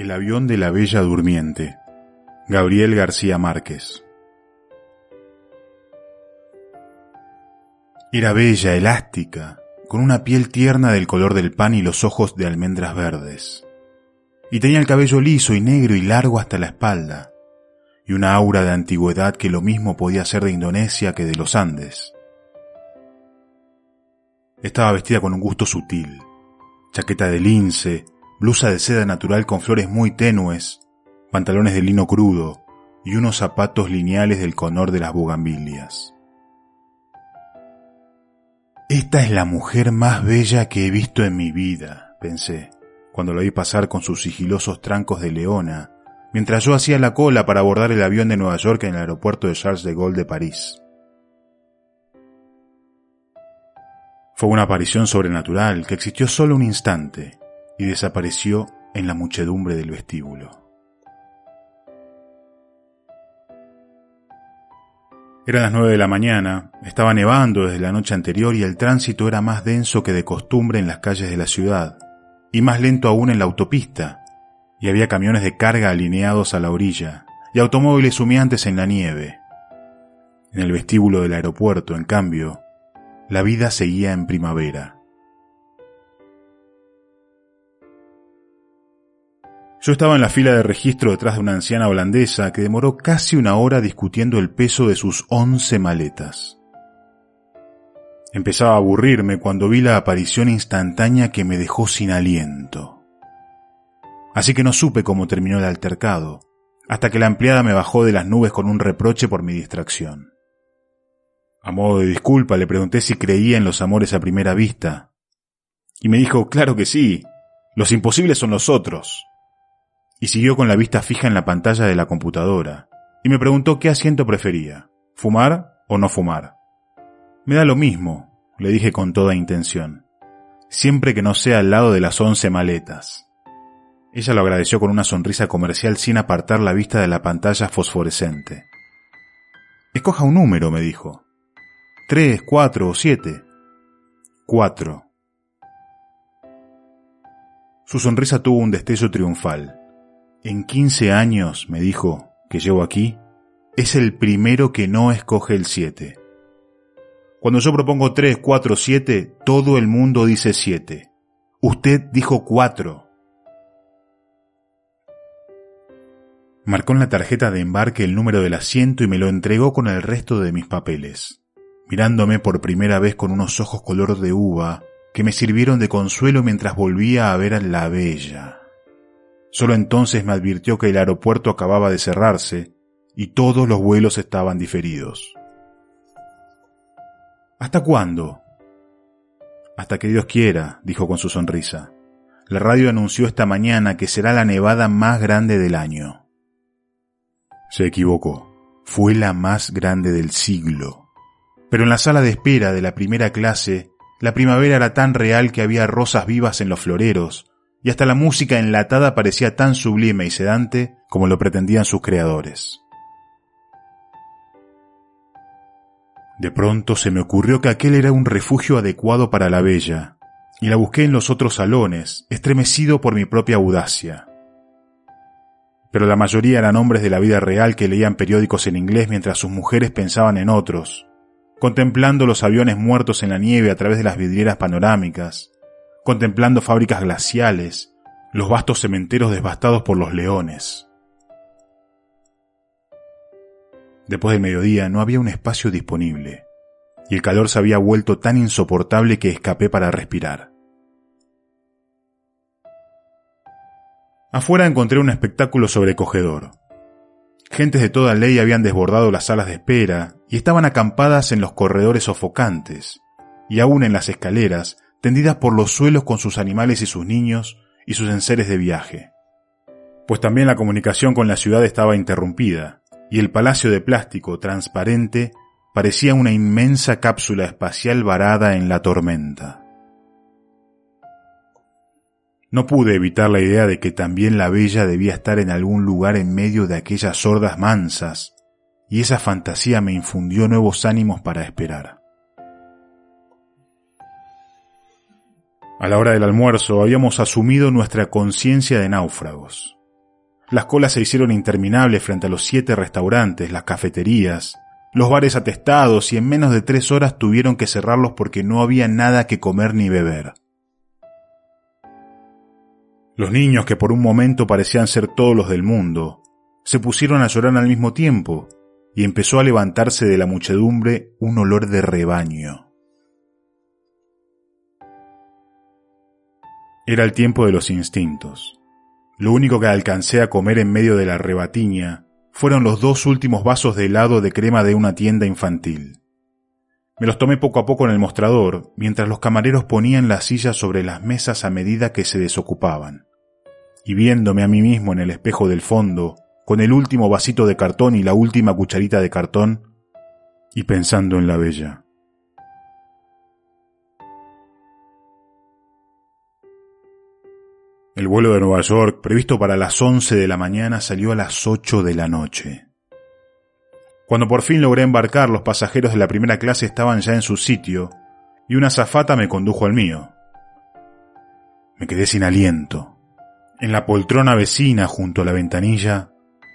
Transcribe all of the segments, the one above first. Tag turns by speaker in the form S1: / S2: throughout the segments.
S1: El avión de la Bella Durmiente. Gabriel García Márquez. Era bella, elástica, con una piel tierna del color del pan y los ojos de almendras verdes. Y tenía el cabello liso y negro y largo hasta la espalda, y una aura de antigüedad que lo mismo podía ser de Indonesia que de los Andes. Estaba vestida con un gusto sutil, chaqueta de lince, blusa de seda natural con flores muy tenues, pantalones de lino crudo y unos zapatos lineales del color de las bugambilias. Esta es la mujer más bella que he visto en mi vida, pensé, cuando lo vi pasar con sus sigilosos trancos de leona, mientras yo hacía la cola para abordar el avión de Nueva York en el aeropuerto de Charles de Gaulle de París. Fue una aparición sobrenatural que existió solo un instante y desapareció en la muchedumbre del vestíbulo. Eran las nueve de la mañana, estaba nevando desde la noche anterior y el tránsito era más denso que de costumbre en las calles de la ciudad, y más lento aún en la autopista, y había camiones de carga alineados a la orilla, y automóviles humeantes en la nieve. En el vestíbulo del aeropuerto, en cambio, la vida seguía en primavera. Yo estaba en la fila de registro detrás de una anciana holandesa que demoró casi una hora discutiendo el peso de sus once maletas. Empezaba a aburrirme cuando vi la aparición instantánea que me dejó sin aliento. Así que no supe cómo terminó el altercado, hasta que la empleada me bajó de las nubes con un reproche por mi distracción. A modo de disculpa le pregunté si creía en los amores a primera vista, y me dijo, claro que sí, los imposibles son los otros y siguió con la vista fija en la pantalla de la computadora, y me preguntó qué asiento prefería, fumar o no fumar. Me da lo mismo, le dije con toda intención, siempre que no sea al lado de las once maletas. Ella lo agradeció con una sonrisa comercial sin apartar la vista de la pantalla fosforescente. Escoja un número, me dijo. Tres, cuatro o siete. Cuatro. Su sonrisa tuvo un destello triunfal. En 15 años, me dijo, que llevo aquí, es el primero que no escoge el 7. Cuando yo propongo 3, 4, 7, todo el mundo dice 7. Usted dijo 4. Marcó en la tarjeta de embarque el número del asiento y me lo entregó con el resto de mis papeles, mirándome por primera vez con unos ojos color de uva que me sirvieron de consuelo mientras volvía a ver a la bella. Solo entonces me advirtió que el aeropuerto acababa de cerrarse y todos los vuelos estaban diferidos. ¿Hasta cuándo? Hasta que Dios quiera, dijo con su sonrisa. La radio anunció esta mañana que será la nevada más grande del año. Se equivocó. Fue la más grande del siglo. Pero en la sala de espera de la primera clase, la primavera era tan real que había rosas vivas en los floreros, y hasta la música enlatada parecía tan sublime y sedante como lo pretendían sus creadores. De pronto se me ocurrió que aquel era un refugio adecuado para la bella, y la busqué en los otros salones, estremecido por mi propia audacia. Pero la mayoría eran hombres de la vida real que leían periódicos en inglés mientras sus mujeres pensaban en otros, contemplando los aviones muertos en la nieve a través de las vidrieras panorámicas, contemplando fábricas glaciales, los vastos cementeros devastados por los leones. Después del mediodía no había un espacio disponible, y el calor se había vuelto tan insoportable que escapé para respirar. Afuera encontré un espectáculo sobrecogedor. Gentes de toda ley habían desbordado las salas de espera y estaban acampadas en los corredores sofocantes, y aún en las escaleras tendidas por los suelos con sus animales y sus niños y sus enseres de viaje. Pues también la comunicación con la ciudad estaba interrumpida, y el palacio de plástico transparente parecía una inmensa cápsula espacial varada en la tormenta. No pude evitar la idea de que también la bella debía estar en algún lugar en medio de aquellas sordas mansas, y esa fantasía me infundió nuevos ánimos para esperar. A la hora del almuerzo habíamos asumido nuestra conciencia de náufragos, Las colas se hicieron interminables frente a los siete restaurantes, las cafeterías, los bares atestados y en menos de tres horas tuvieron que cerrarlos porque no había nada que comer ni beber. Los niños, que por un momento parecían ser todos los del mundo, se pusieron a llorar al mismo tiempo y empezó a levantarse de la muchedumbre un olor de rebaño. Era el tiempo de los instintos. Lo único que alcancé a comer en medio de la rebatiña fueron los dos últimos vasos de helado de crema de una tienda infantil. Me los tomé poco a poco en el mostrador, mientras los camareros ponían las sillas sobre las mesas a medida que se desocupaban. Y viéndome a mí mismo en el espejo del fondo, con el último vasito de cartón y la última cucharita de cartón, y pensando en la bella. El vuelo de Nueva York, previsto para las 11 de la mañana, salió a las 8 de la noche. Cuando por fin logré embarcar, los pasajeros de la primera clase estaban ya en su sitio, y una zafata me condujo al mío. Me quedé sin aliento. En la poltrona vecina, junto a la ventanilla,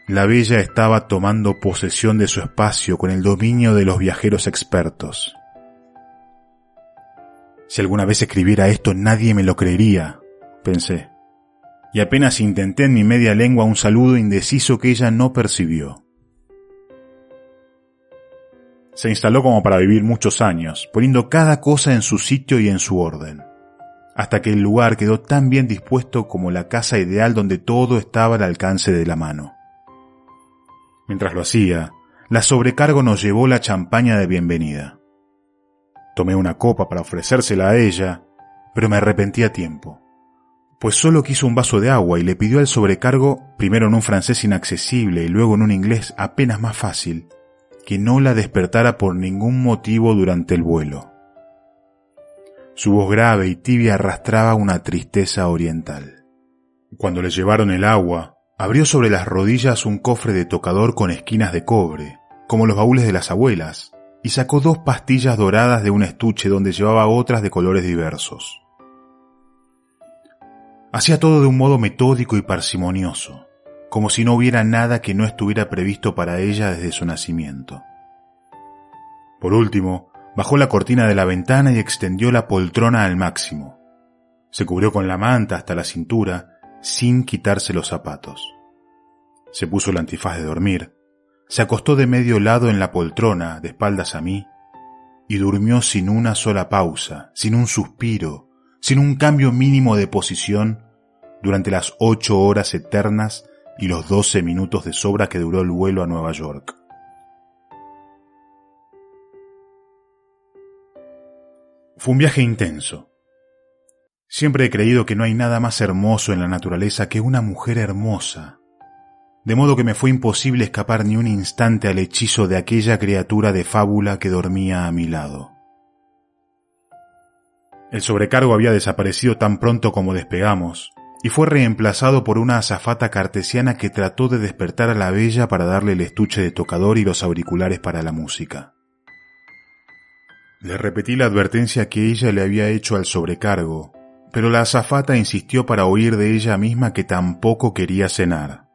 S1: la bella estaba tomando posesión de su espacio con el dominio de los viajeros expertos. Si alguna vez escribiera esto nadie me lo creería, pensé y apenas intenté en mi media lengua un saludo indeciso que ella no percibió. Se instaló como para vivir muchos años, poniendo cada cosa en su sitio y en su orden, hasta que el lugar quedó tan bien dispuesto como la casa ideal donde todo estaba al alcance de la mano. Mientras lo hacía, la sobrecargo nos llevó la champaña de bienvenida. Tomé una copa para ofrecérsela a ella, pero me arrepentí a tiempo pues solo quiso un vaso de agua y le pidió al sobrecargo, primero en un francés inaccesible y luego en un inglés apenas más fácil, que no la despertara por ningún motivo durante el vuelo. Su voz grave y tibia arrastraba una tristeza oriental. Cuando le llevaron el agua, abrió sobre las rodillas un cofre de tocador con esquinas de cobre, como los baúles de las abuelas, y sacó dos pastillas doradas de un estuche donde llevaba otras de colores diversos. Hacía todo de un modo metódico y parsimonioso, como si no hubiera nada que no estuviera previsto para ella desde su nacimiento. Por último, bajó la cortina de la ventana y extendió la poltrona al máximo. Se cubrió con la manta hasta la cintura, sin quitarse los zapatos. Se puso el antifaz de dormir, se acostó de medio lado en la poltrona, de espaldas a mí, y durmió sin una sola pausa, sin un suspiro, sin un cambio mínimo de posición durante las ocho horas eternas y los doce minutos de sobra que duró el vuelo a Nueva York. Fue un viaje intenso. Siempre he creído que no hay nada más hermoso en la naturaleza que una mujer hermosa, de modo que me fue imposible escapar ni un instante al hechizo de aquella criatura de fábula que dormía a mi lado. El sobrecargo había desaparecido tan pronto como despegamos, y fue reemplazado por una azafata cartesiana que trató de despertar a la bella para darle el estuche de tocador y los auriculares para la música. Le repetí la advertencia que ella le había hecho al sobrecargo, pero la azafata insistió para oír de ella misma que tampoco quería cenar.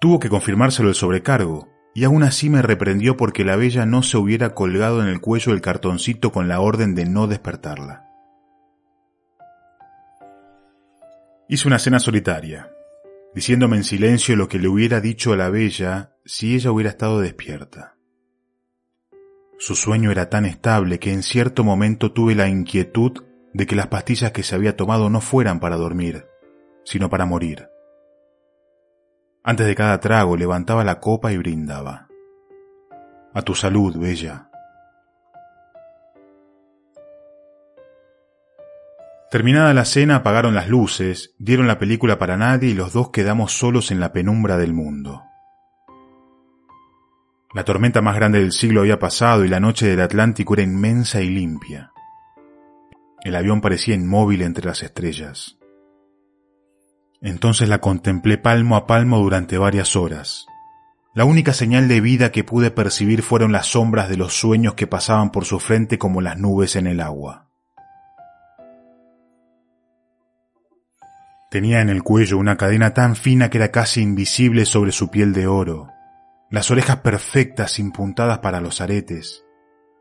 S1: Tuvo que confirmárselo el sobrecargo, y aún así me reprendió porque la bella no se hubiera colgado en el cuello el cartoncito con la orden de no despertarla. Hice una cena solitaria, diciéndome en silencio lo que le hubiera dicho a la bella si ella hubiera estado despierta. Su sueño era tan estable que en cierto momento tuve la inquietud de que las pastillas que se había tomado no fueran para dormir, sino para morir. Antes de cada trago levantaba la copa y brindaba. A tu salud, bella. Terminada la cena apagaron las luces, dieron la película para nadie y los dos quedamos solos en la penumbra del mundo. La tormenta más grande del siglo había pasado y la noche del Atlántico era inmensa y limpia. El avión parecía inmóvil entre las estrellas. Entonces la contemplé palmo a palmo durante varias horas. La única señal de vida que pude percibir fueron las sombras de los sueños que pasaban por su frente como las nubes en el agua. Tenía en el cuello una cadena tan fina que era casi invisible sobre su piel de oro, las orejas perfectas sin puntadas para los aretes,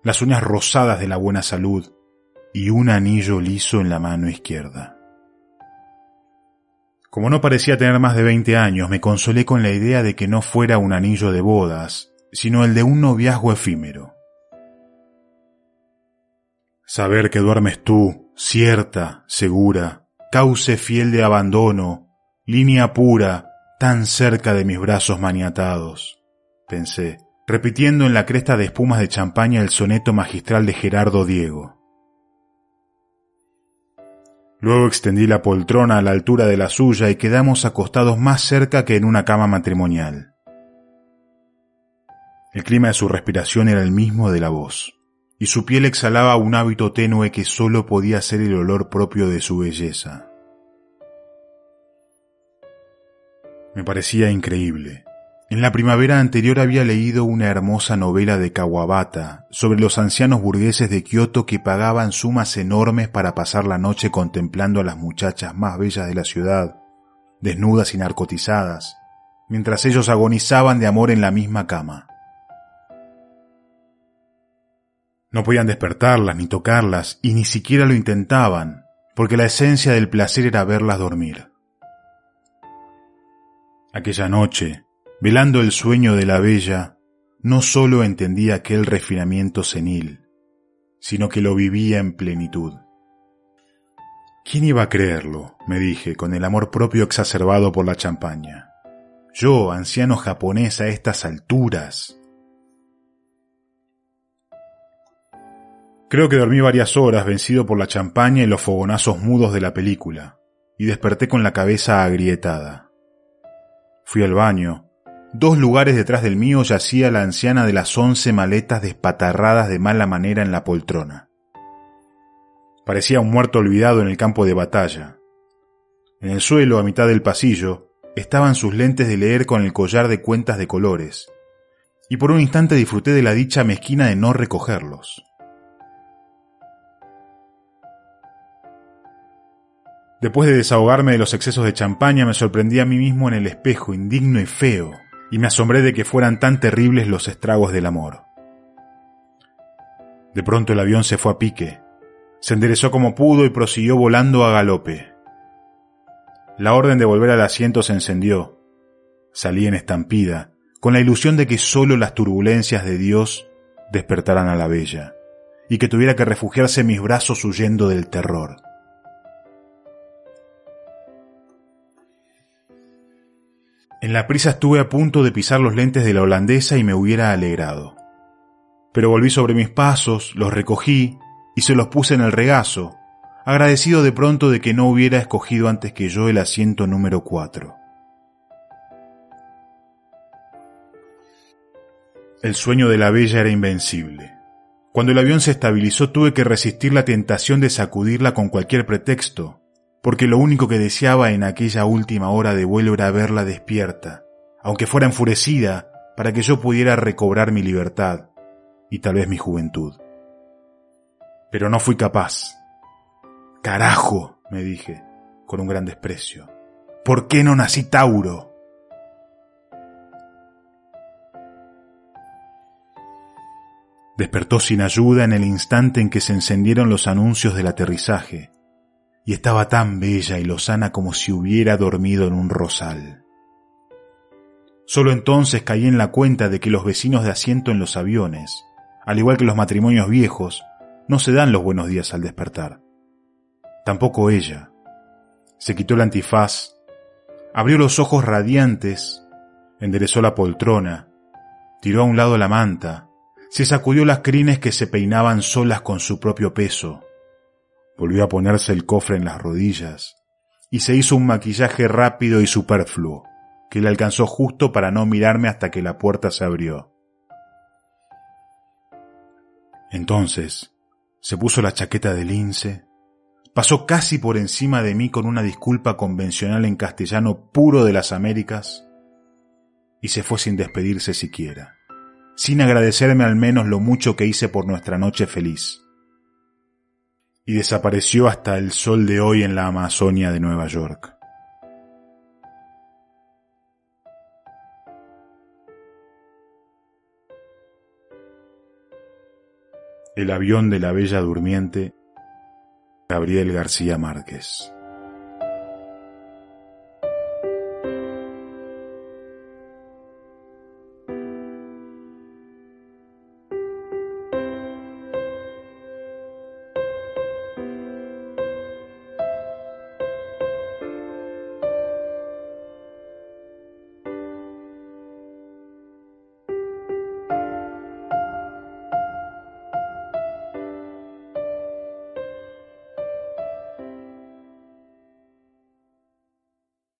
S1: las uñas rosadas de la buena salud y un anillo liso en la mano izquierda. Como no parecía tener más de veinte años, me consolé con la idea de que no fuera un anillo de bodas, sino el de un noviazgo efímero. Saber que duermes tú, cierta, segura, cauce fiel de abandono, línea pura, tan cerca de mis brazos maniatados, pensé, repitiendo en la cresta de espumas de champaña el soneto magistral de Gerardo Diego. Luego extendí la poltrona a la altura de la suya y quedamos acostados más cerca que en una cama matrimonial. El clima de su respiración era el mismo de la voz, y su piel exhalaba un hábito tenue que sólo podía ser el olor propio de su belleza. Me parecía increíble. En la primavera anterior había leído una hermosa novela de Kawabata sobre los ancianos burgueses de Kioto que pagaban sumas enormes para pasar la noche contemplando a las muchachas más bellas de la ciudad, desnudas y narcotizadas, mientras ellos agonizaban de amor en la misma cama. No podían despertarlas ni tocarlas y ni siquiera lo intentaban, porque la esencia del placer era verlas dormir. Aquella noche, velando el sueño de la bella, no sólo entendía aquel refinamiento senil, sino que lo vivía en plenitud. ¿Quién iba a creerlo? me dije, con el amor propio exacerbado por la champaña. Yo, anciano japonés a estas alturas. Creo que dormí varias horas vencido por la champaña y los fogonazos mudos de la película, y desperté con la cabeza agrietada. Fui al baño, Dos lugares detrás del mío yacía la anciana de las once maletas despatarradas de mala manera en la poltrona. Parecía un muerto olvidado en el campo de batalla. En el suelo, a mitad del pasillo, estaban sus lentes de leer con el collar de cuentas de colores, y por un instante disfruté de la dicha mezquina de no recogerlos. Después de desahogarme de los excesos de champaña, me sorprendí a mí mismo en el espejo, indigno y feo, y me asombré de que fueran tan terribles los estragos del amor. De pronto el avión se fue a pique, se enderezó como pudo y prosiguió volando a galope. La orden de volver al asiento se encendió. Salí en estampida, con la ilusión de que sólo las turbulencias de Dios despertaran a la bella, y que tuviera que refugiarse en mis brazos huyendo del terror. En la prisa estuve a punto de pisar los lentes de la holandesa y me hubiera alegrado. Pero volví sobre mis pasos, los recogí y se los puse en el regazo, agradecido de pronto de que no hubiera escogido antes que yo el asiento número cuatro. El sueño de la bella era invencible. Cuando el avión se estabilizó tuve que resistir la tentación de sacudirla con cualquier pretexto, porque lo único que deseaba en aquella última hora de vuelo era verla despierta, aunque fuera enfurecida, para que yo pudiera recobrar mi libertad y tal vez mi juventud. Pero no fui capaz. Carajo, me dije, con un gran desprecio. ¿Por qué no nací Tauro? Despertó sin ayuda en el instante en que se encendieron los anuncios del aterrizaje y estaba tan bella y lozana como si hubiera dormido en un rosal. Solo entonces caí en la cuenta de que los vecinos de asiento en los aviones, al igual que los matrimonios viejos, no se dan los buenos días al despertar. Tampoco ella. Se quitó el antifaz, abrió los ojos radiantes, enderezó la poltrona, tiró a un lado la manta, se sacudió las crines que se peinaban solas con su propio peso, Volvió a ponerse el cofre en las rodillas y se hizo un maquillaje rápido y superfluo, que le alcanzó justo para no mirarme hasta que la puerta se abrió. Entonces, se puso la chaqueta de lince, pasó casi por encima de mí con una disculpa convencional en castellano puro de las Américas y se fue sin despedirse siquiera, sin agradecerme al menos lo mucho que hice por nuestra noche feliz y desapareció hasta el sol de hoy en la Amazonia de Nueva York. El avión de la Bella Durmiente, Gabriel García Márquez.